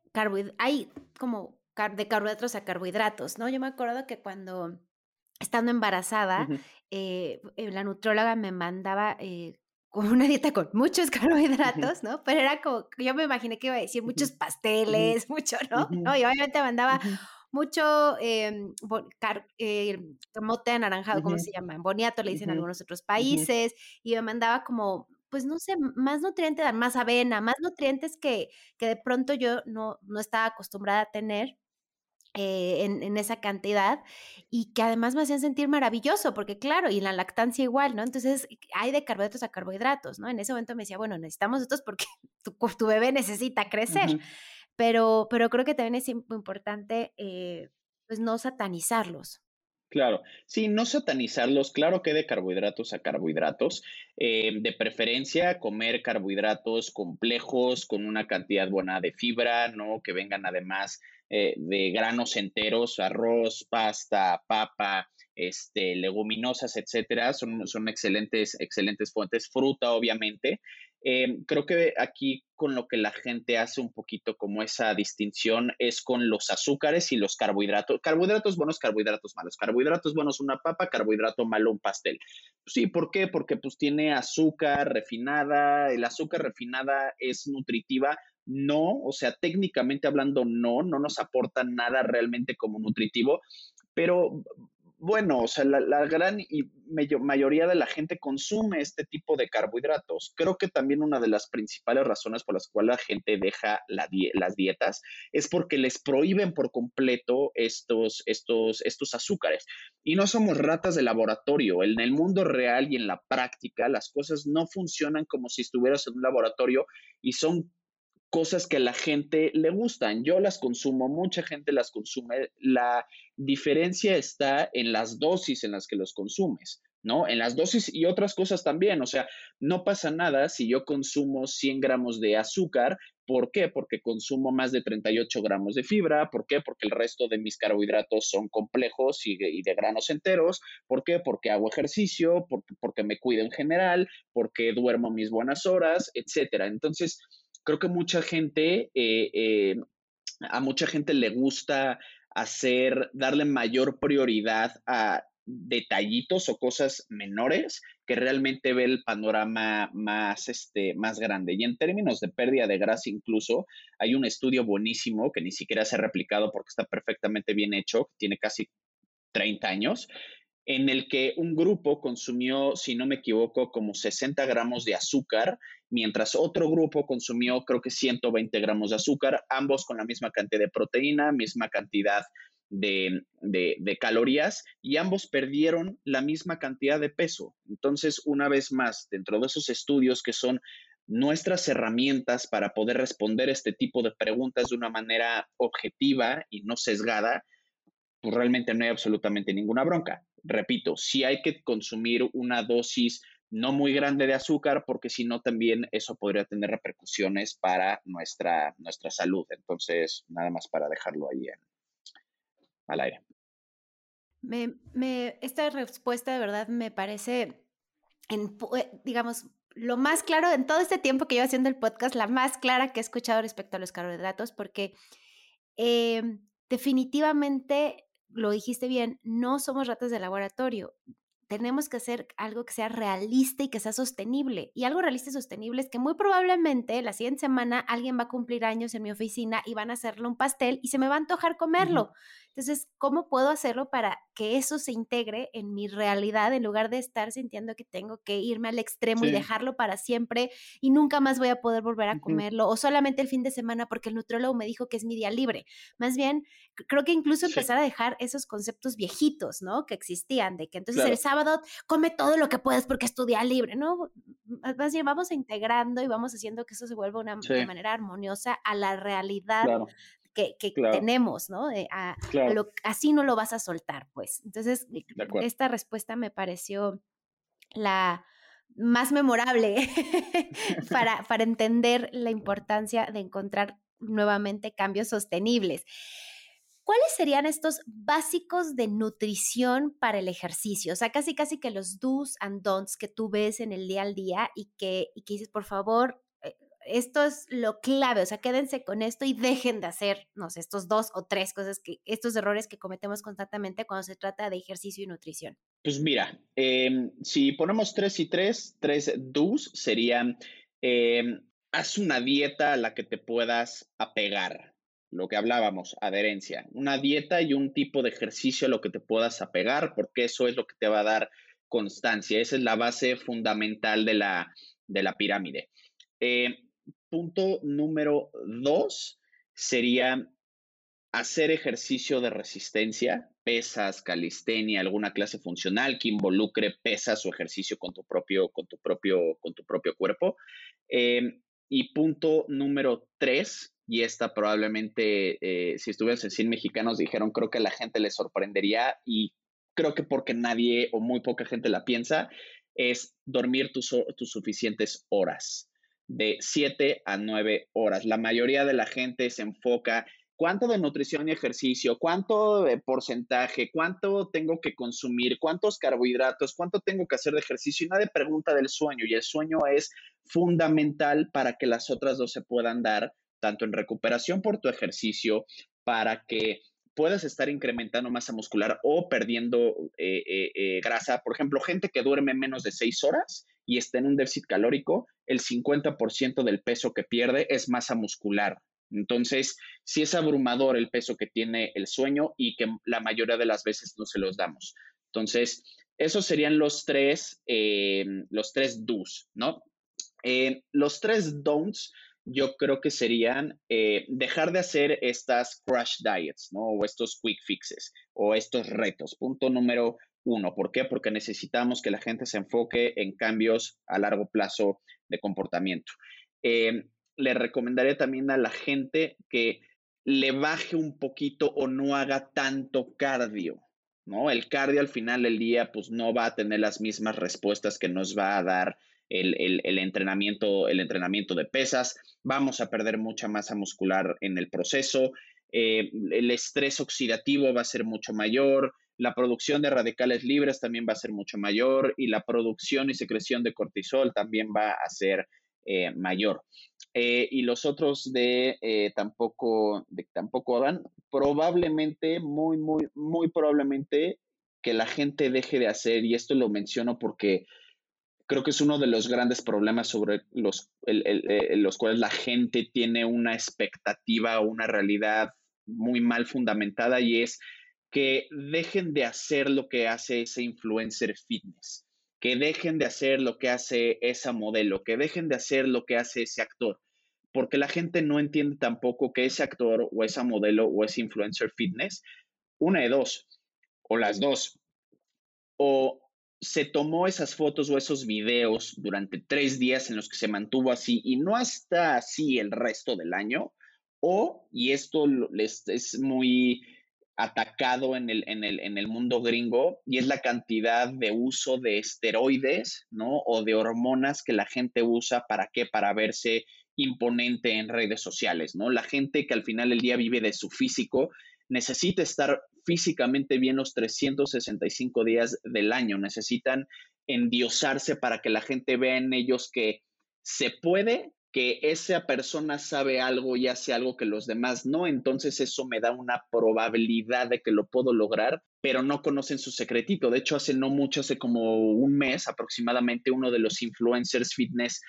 hay como de carbohidratos a carbohidratos, ¿no? Yo me acuerdo que cuando estando embarazada, eh, eh, la nutróloga me mandaba eh, con una dieta con muchos carbohidratos, ¿no? Pero era como, yo me imaginé que iba a decir muchos pasteles, mucho, ¿no? ¿no? Y obviamente mandaba mucho eh, anaranjado, ¿cómo se llama? Boniato le dicen en algunos otros países, y me mandaba como pues no sé, más nutrientes, más avena, más nutrientes que, que de pronto yo no, no estaba acostumbrada a tener. Eh, en, en, esa cantidad y que además me hacían sentir maravilloso, porque claro, y la lactancia igual, ¿no? Entonces hay de carbohidratos a carbohidratos, ¿no? En ese momento me decía, bueno, necesitamos estos porque tu, tu bebé necesita crecer, pero, pero creo que también es importante, eh, pues, no satanizarlos. Claro, sí, no satanizarlos, claro que de carbohidratos a carbohidratos, eh, de preferencia comer carbohidratos complejos con una cantidad buena de fibra, ¿no? Que vengan además eh, de granos enteros, arroz, pasta, papa, este, leguminosas, etcétera, son, son excelentes, excelentes fuentes, fruta, obviamente, Em, creo que aquí con lo que la gente hace un poquito como esa distinción es con los azúcares y los carbohidratos. Carbohidratos buenos, carbohidratos malos. Carbohidratos buenos, una papa, carbohidrato malo, un pastel. Sí, ¿por qué? Porque pues tiene azúcar refinada. El azúcar refinada es nutritiva. No, o sea, técnicamente hablando, no, no nos aporta nada realmente como nutritivo, pero bueno, o sea, la, gran y mayoría de la gente consume este tipo de carbohidratos. Creo que también una de las principales razones por las cuales la gente deja las dietas es porque les prohíben por completo estos, estos, estos azúcares. Y no somos ratas de laboratorio. En el mundo real y en la práctica, las cosas no funcionan como si estuvieras en un laboratorio y son cosas que a la gente le gustan. Yo las consumo, mucha gente las consume. La diferencia está en las dosis en las que los consumes, ¿no? En las dosis y otras cosas también. O sea, no pasa nada si yo consumo 100 gramos de azúcar. ¿Por qué? Porque consumo más de 38 gramos de fibra. ¿Por qué? Porque el resto de mis carbohidratos son complejos y, de granos enteros. ¿Por qué? Porque hago ejercicio, porque, porque me cuido en general, porque duermo mis buenas horas, etcétera. Entonces, creo que mucha gente, eh, eh, a mucha gente le gusta hacer, darle mayor prioridad a detallitos o cosas menores que realmente ve el panorama más, este, más grande. Y en términos de pérdida de grasa incluso, hay un estudio buenísimo que ni siquiera se ha replicado porque está perfectamente bien hecho, tiene casi 30 años, en el que un grupo consumió, si no me equivoco, como 60 gramos de azúcar, mientras otro grupo consumió creo que 120 gramos de azúcar, ambos con la misma cantidad de proteína, misma cantidad de, calorías y ambos perdieron la misma cantidad de peso. Entonces, una vez más, dentro de esos estudios que son nuestras herramientas para poder responder este tipo de preguntas de una manera objetiva y no sesgada, pues realmente no hay absolutamente ninguna bronca repito, sí hay que consumir una dosis no muy grande de azúcar, porque si no también eso podría tener repercusiones para nuestra, nuestra salud. Entonces, nada más para dejarlo ahí al aire. Me, esta respuesta de verdad me parece, en, eh, digamos, lo más claro en todo este tiempo que llevo haciendo el podcast, la más clara que he escuchado respecto a los carbohidratos, porque eh, definitivamente lo dijiste bien, no somos ratas de laboratorio tenemos que hacer algo que sea realista y que sea sostenible. Y algo realista y sostenible es que muy probablemente la siguiente semana alguien va a cumplir años en mi oficina y van a hacerle un pastel y se me va a antojar comerlo. Entonces, ¿cómo puedo hacerlo para que eso se integre en mi realidad en lugar de estar sintiendo que tengo que irme al extremo y dejarlo para siempre y nunca más voy a poder volver a comerlo o solamente el fin de semana porque el nutriólogo me dijo que es mi día libre? Más bien, creo que incluso empezar a dejar esos conceptos viejitos, ¿no? Que existían, de que entonces el sábado come todo lo que puedes porque es tu día libre, ¿no? Más bien vamos integrando y vamos haciendo que eso se vuelva una, de manera armoniosa a la realidad que, tenemos, ¿no? así no lo vas a soltar, pues. Entonces, esta respuesta me pareció la más memorable para, para entender la importancia de encontrar nuevamente cambios sostenibles. ¿cuáles serían estos básicos de nutrición para el ejercicio? O sea, casi casi que los do's and don'ts que tú ves en el día al día y que, y que dices, por favor, eh, esto es lo clave, o sea, quédense con esto y dejen de hacer, no sé, estos dos o tres cosas, que, estos errores que cometemos constantemente cuando se trata de ejercicio y nutrición. Pues mira, em, si ponemos tres y tres, tres do's serían, em, haz una dieta a la que te puedas apegar lo que hablábamos, adherencia, una dieta y un tipo de ejercicio a lo que te puedas apegar, porque eso es lo que te va a dar constancia. Esa es la base fundamental de la, de la pirámide. Eh, punto número dos sería hacer ejercicio de resistencia, pesas, calistenia, alguna clase funcional que involucre pesas o ejercicio con tu propio, con tu propio, con tu propio cuerpo. Eh, y punto número tres, y esta probablemente, eh, si estuvieras en 100 mexicanos, dijeron, creo que a la gente le sorprendería y creo que porque nadie o muy poca gente la piensa, es dormir tus suficientes horas, de 7 a 9 horas. La mayoría de la gente se enfoca cuánto de nutrición y ejercicio, cuánto de porcentaje, cuánto tengo que consumir, cuántos carbohidratos, cuánto tengo que hacer de ejercicio y nadie pregunta del sueño y el sueño es fundamental para que las otras dos se puedan dar tanto en recuperación por tu ejercicio, para que puedas estar incrementando masa muscular o perdiendo eh, eh, eh, grasa. Por ejemplo, gente que duerme menos de seis horas y está en un déficit calórico, el 50% del peso que pierde es masa muscular. Entonces, sí es abrumador el peso que tiene el sueño y que la mayoría de las veces no se los damos. Entonces, esos serían los tres, eh, los tres do's, ¿no? Eh, los tres don'ts yo creo que serían eh, dejar de hacer estas crash diets, ¿no? O estos quick fixes o estos retos. Punto número uno. ¿Por qué? Porque necesitamos que la gente se enfoque en cambios a largo plazo de comportamiento. Eh, le recomendaría también a la gente que le baje un poquito o no haga tanto cardio, ¿no? El cardio al final del día, pues no va a tener las mismas respuestas que nos va a dar el, entrenamiento, el entrenamiento de pesas, vamos a perder mucha masa muscular en el proceso, eh, el estrés oxidativo va a ser mucho mayor, la producción de radicales libres también va a ser mucho mayor y la producción y secreción de cortisol también va a ser eh, mayor. Eh, y los otros de tampoco, de tampoco hagan, probablemente, muy, muy, muy probablemente que la gente deje de hacer, y esto lo menciono porque creo que es uno de los grandes problemas sobre los, eh, los cuales la gente tiene una expectativa o una realidad muy mal fundamentada y es que dejen de hacer lo que hace ese influencer fitness, que dejen de hacer lo que hace esa modelo, que dejen de hacer lo que hace ese actor, porque la gente no entiende tampoco que ese actor o esa modelo o ese influencer fitness, una de dos, o las dos, o se tomó esas fotos o esos videos durante tres días en los que se mantuvo así y no hasta así el resto del año, o, y esto es muy atacado en el, en, el, en el mundo gringo, y es la cantidad de uso de esteroides, ¿no? O de hormonas que la gente usa, ¿para qué? Para verse imponente en redes sociales, ¿no? La gente que al final del día vive de su físico necesita estar físicamente bien los 365 días del año, necesitan endiosarse para que la gente vea en ellos que se puede, que esa persona sabe algo y hace algo que los demás no, entonces eso me da una probabilidad de que lo puedo lograr, pero no conocen su secretito. De hecho, hace no mucho, hace como un mes aproximadamente, uno de los influencers fitness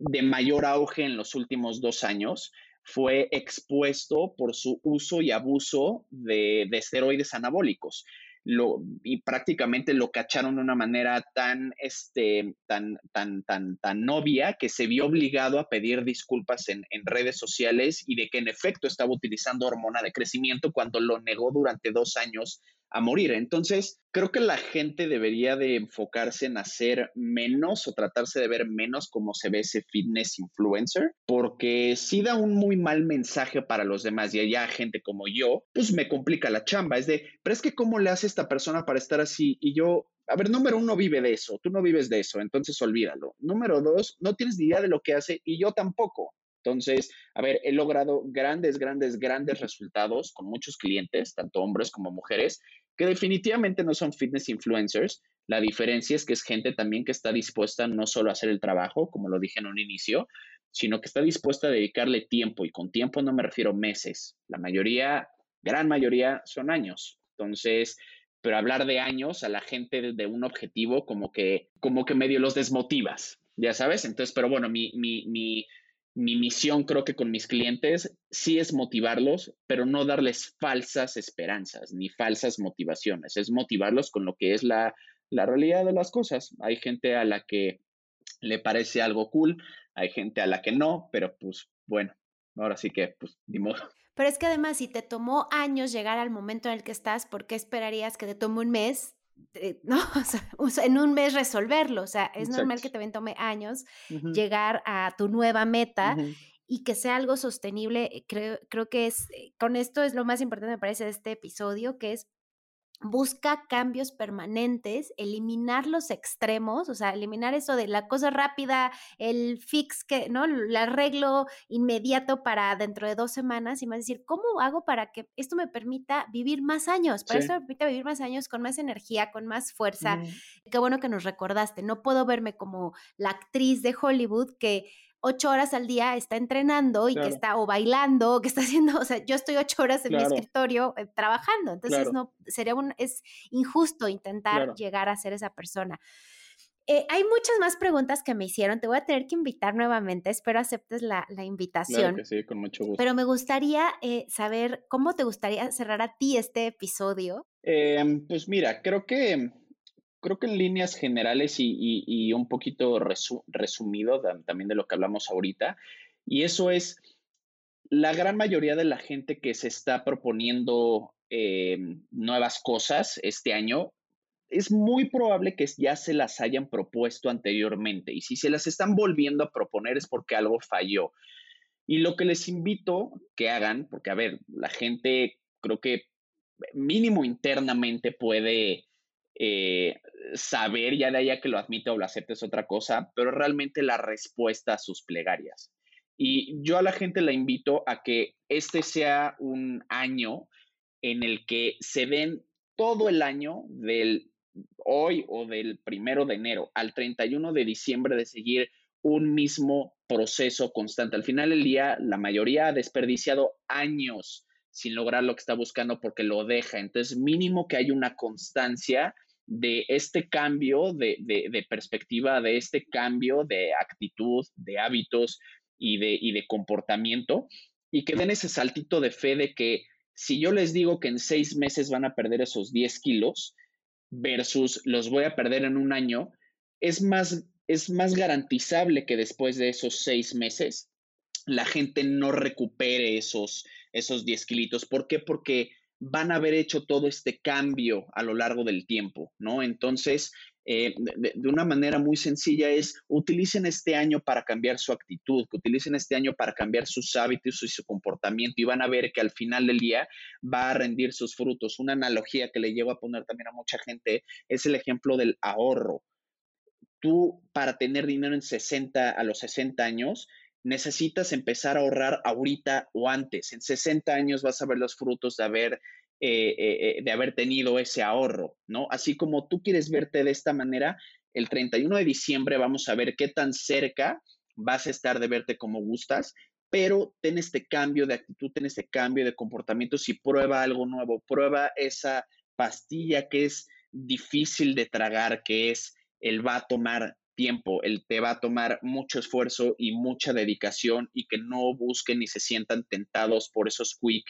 de mayor auge en los últimos dos años fue expuesto por su uso y abuso de, esteroides anabólicos. Lo, y prácticamente lo cacharon de una manera tan, este, tan, tan, tan, tan novia que se vio obligado a pedir disculpas en, en, redes sociales y de que en efecto estaba utilizando hormona de crecimiento cuando lo negó durante dos años a morir. Entonces, creo que la gente debería de enfocarse en hacer menos o tratarse de ver menos como se ve ese fitness influencer, porque si da un muy mal mensaje para los demás y allá gente como yo, pues me complica la chamba. Es de, pero es que ¿cómo le hace esta persona para estar así? Y yo, a ver, número uno, vive de eso, tú no vives de eso, entonces olvídalo. Número dos, no tienes ni idea de lo que hace y yo tampoco. Entonces, a ver, he logrado grandes, grandes, grandes resultados con muchos clientes, tanto hombres como mujeres, que definitivamente no son fitness influencers. La diferencia es que es gente también que está dispuesta no solo a hacer el trabajo, como lo dije en un inicio, sino que está dispuesta a dedicarle tiempo. Y con tiempo no me refiero meses. La mayoría, gran mayoría, son años. Entonces, pero hablar de años a la gente de un objetivo como que, como que medio los desmotivas, ya sabes. Entonces, pero bueno, mi, mi, mi mi misión creo que con mis clientes sí es motivarlos, pero no darles falsas esperanzas ni falsas motivaciones, es motivarlos con lo que es la, realidad de las cosas. Hay gente a la que le parece algo cool, hay gente a la que no, pero pues bueno, ahora sí que pues ni modo. Pero es que además, si te tomó años llegar al momento en el que estás, ¿por qué esperarías que te tome un mes ¿no? O sea, en un mes resolverlo. O sea, es normal que también tome años llegar a tu nueva meta y que sea algo sostenible. Eh, creo, creo que es, eh, con esto es lo más importante, me parece, de este episodio, que es busca cambios permanentes, eliminar los extremos, o sea, eliminar eso de la cosa rápida, el fix que, ¿no? El arreglo inmediato para dentro de dos semanas y más decir, ¿cómo hago para que esto me permita vivir más años? Para esto me permita vivir más años con más energía, con más fuerza. Qué bueno que nos recordaste, no puedo verme como la actriz de Hollywood que ocho horas al día está entrenando y que está o bailando o que está haciendo, o sea, yo estoy ocho horas en mi escritorio eh, trabajando, entonces no, sería un, es injusto intentar llegar a ser esa persona. Eh, hay muchas más preguntas que me hicieron. Te voy a tener que invitar nuevamente. Espero aceptes la, invitación. Claro que sí, con mucho gusto. Pero me gustaría eh, saber cómo te gustaría cerrar a ti este episodio. Em, pues mira, creo que creo que en líneas generales y, un poquito resumido también de lo que hablamos ahorita, y eso es la gran mayoría de la gente que se está proponiendo em, nuevas cosas este año es muy probable que ya se las hayan propuesto anteriormente y si se las están volviendo a proponer es porque algo falló. Y lo que les invito que hagan, porque a ver, la gente creo que mínimo internamente puede eh, saber, ya de allá que lo admite o lo acepte es otra cosa, pero realmente la respuesta a sus plegarias. Y yo a la gente la invito a que este sea un año en el que se den todo el año del hoy o del primero de enero al 31 de diciembre de seguir un mismo proceso constante. Al final del día, la mayoría ha desperdiciado años sin lograr lo que está buscando porque lo deja. Entonces, mínimo que haya una constancia de este cambio de, de, perspectiva, de este cambio de actitud, de hábitos y de, y de comportamiento, y que den ese saltito de fe de que si yo les digo que en seis meses van a perder esos 10 kilos, versus los voy a perder en un año, es más, es más garantizable que después de esos seis meses la gente no recupere esos, esos 10 kilitos. ¿Por qué? Porque van a haber hecho todo este cambio a lo largo del tiempo, ¿no? Entonces, eh, de, una manera muy sencilla es utilicen este año para cambiar su actitud, que utilicen este año para cambiar sus hábitos y su comportamiento y van a ver que al final del día va a rendir sus frutos. Una analogía que le llevo a poner también a mucha gente es el ejemplo del ahorro. Tú para tener dinero en 60 a los 60 años, necesitas empezar a ahorrar ahorita o antes. En 60 años vas a ver los frutos de haber, eh, eh, de haber tenido ese ahorro, ¿no? Así como tú quieres verte de esta manera, el 31 de diciembre vamos a ver qué tan cerca vas a estar de verte como gustas, pero ten este cambio de actitud, ten este cambio de comportamiento, si prueba algo nuevo, prueba esa pastilla que es difícil de tragar, que es el va a tomar tiempo, el te va a tomar mucho esfuerzo y mucha dedicación y que no busquen ni se sientan tentados por esos quick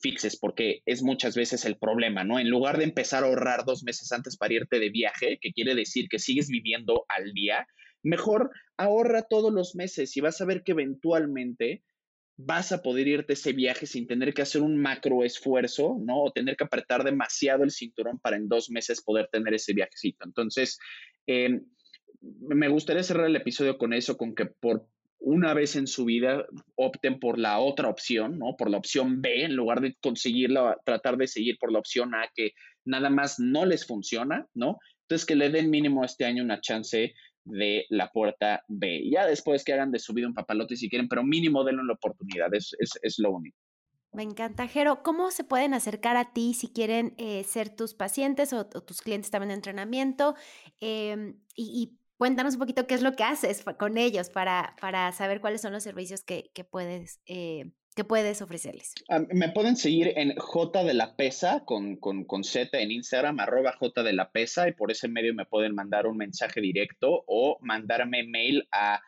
fixes, porque es muchas veces el problema, ¿no? En lugar de empezar a ahorrar dos meses antes para irte de viaje, que quiere decir que sigues viviendo al día, mejor ahorra todos los meses y vas a ver que eventualmente vas a poder irte ese viaje sin tener que hacer un macro esfuerzo, ¿no? O tener que apretar demasiado el cinturón para en dos meses poder tener ese viajecito. Entonces, eh, me gustaría cerrar el episodio con eso, con que por una vez en su vida opten por la otra opción, ¿no? Por la opción B, en lugar de conseguirla, tratar de seguir por la opción A, que nada más no les funciona, ¿no? Entonces que le den mínimo este año una chance de la puerta B. Ya después que hagan de su vida un papalote si quieren, pero mínimo denle la oportunidad, es, es, lo único. Me encanta, Jero. ¿Cómo se pueden acercar a ti si quieren eh, ser tus pacientes o, tus clientes también de entrenamiento? Em, y Cuéntanos un poquito qué es lo que haces con ellos para, para saber cuáles son los servicios que, puedes, eh, que puedes ofrecerles. Me pueden seguir en J de la Pesa con, con, Z en Instagram, arroba J de la Pesa, y por ese medio me pueden mandar un mensaje directo o mandarme mail a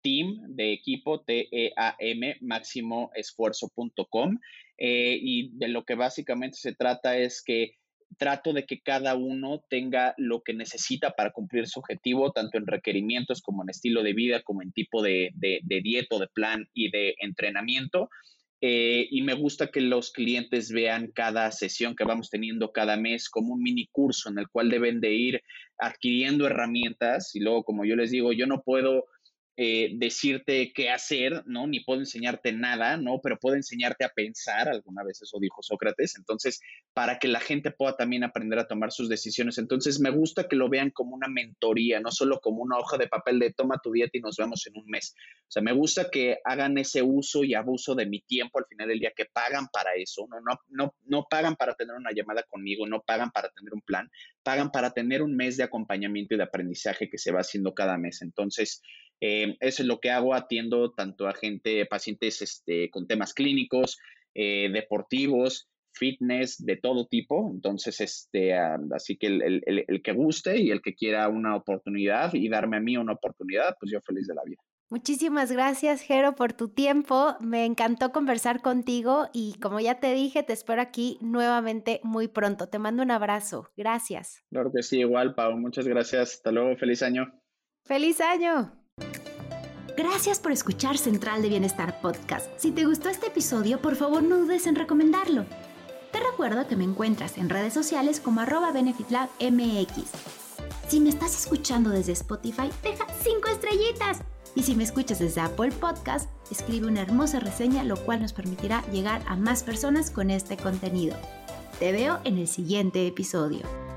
team de equipo, T-E-A-M, máximoesfuerzo.com. Eh, y de lo que básicamente se trata es que trato de que cada uno tenga lo que necesita para cumplir su objetivo, tanto en requerimientos como en estilo de vida, como en tipo de, de, dieta, de plan y de entrenamiento. Eh, y me gusta que los clientes vean cada sesión que vamos teniendo cada mes como un mini curso en el cual deben de ir adquiriendo herramientas y luego, como yo les digo, yo no puedo eh, decirte qué hacer, ¿no? Ni puedo enseñarte nada, ¿no? Pero puedo enseñarte a pensar, alguna vez eso dijo Sócrates, entonces, para que la gente pueda también aprender a tomar sus decisiones. Entonces, me gusta que lo vean como una mentoría, no solo como una hoja de papel de toma tu dieta y nos vemos en un mes. O sea, me gusta que hagan ese uso y abuso de mi tiempo al final del día, que pagan para eso, ¿no? No, no, no pagan para tener una llamada conmigo, no pagan para tener un plan, pagan para tener un mes de acompañamiento y de aprendizaje que se va haciendo cada mes. Entonces, eh, eso es lo que hago, atiendo tanto a gente, pacientes este, con temas clínicos, eh, deportivos, fitness de todo tipo. Entonces, este, así que el, el, que guste y el que quiera una oportunidad y darme a mí una oportunidad, pues yo feliz de la vida. Muchísimas gracias, Jero, por tu tiempo. Me encantó conversar contigo y como ya te dije, te espero aquí nuevamente muy pronto. Te mando un abrazo. Gracias. Claro que sí, igual, Pau. Muchas gracias. Hasta luego. Feliz año. Feliz año. Gracias por escuchar Central de Bienestar Podcast. Si te gustó este episodio, por favor no dudes en recomendarlo. Te recuerdo que me encuentras en redes sociales como arroba BenefitLabMX. Si me estás escuchando desde Spotify, deja 5 estrellitas y si me escuchas desde Apple Podcast, escribe una hermosa reseña, lo cual nos permitirá llegar a más personas con este contenido. Te veo en el siguiente episodio.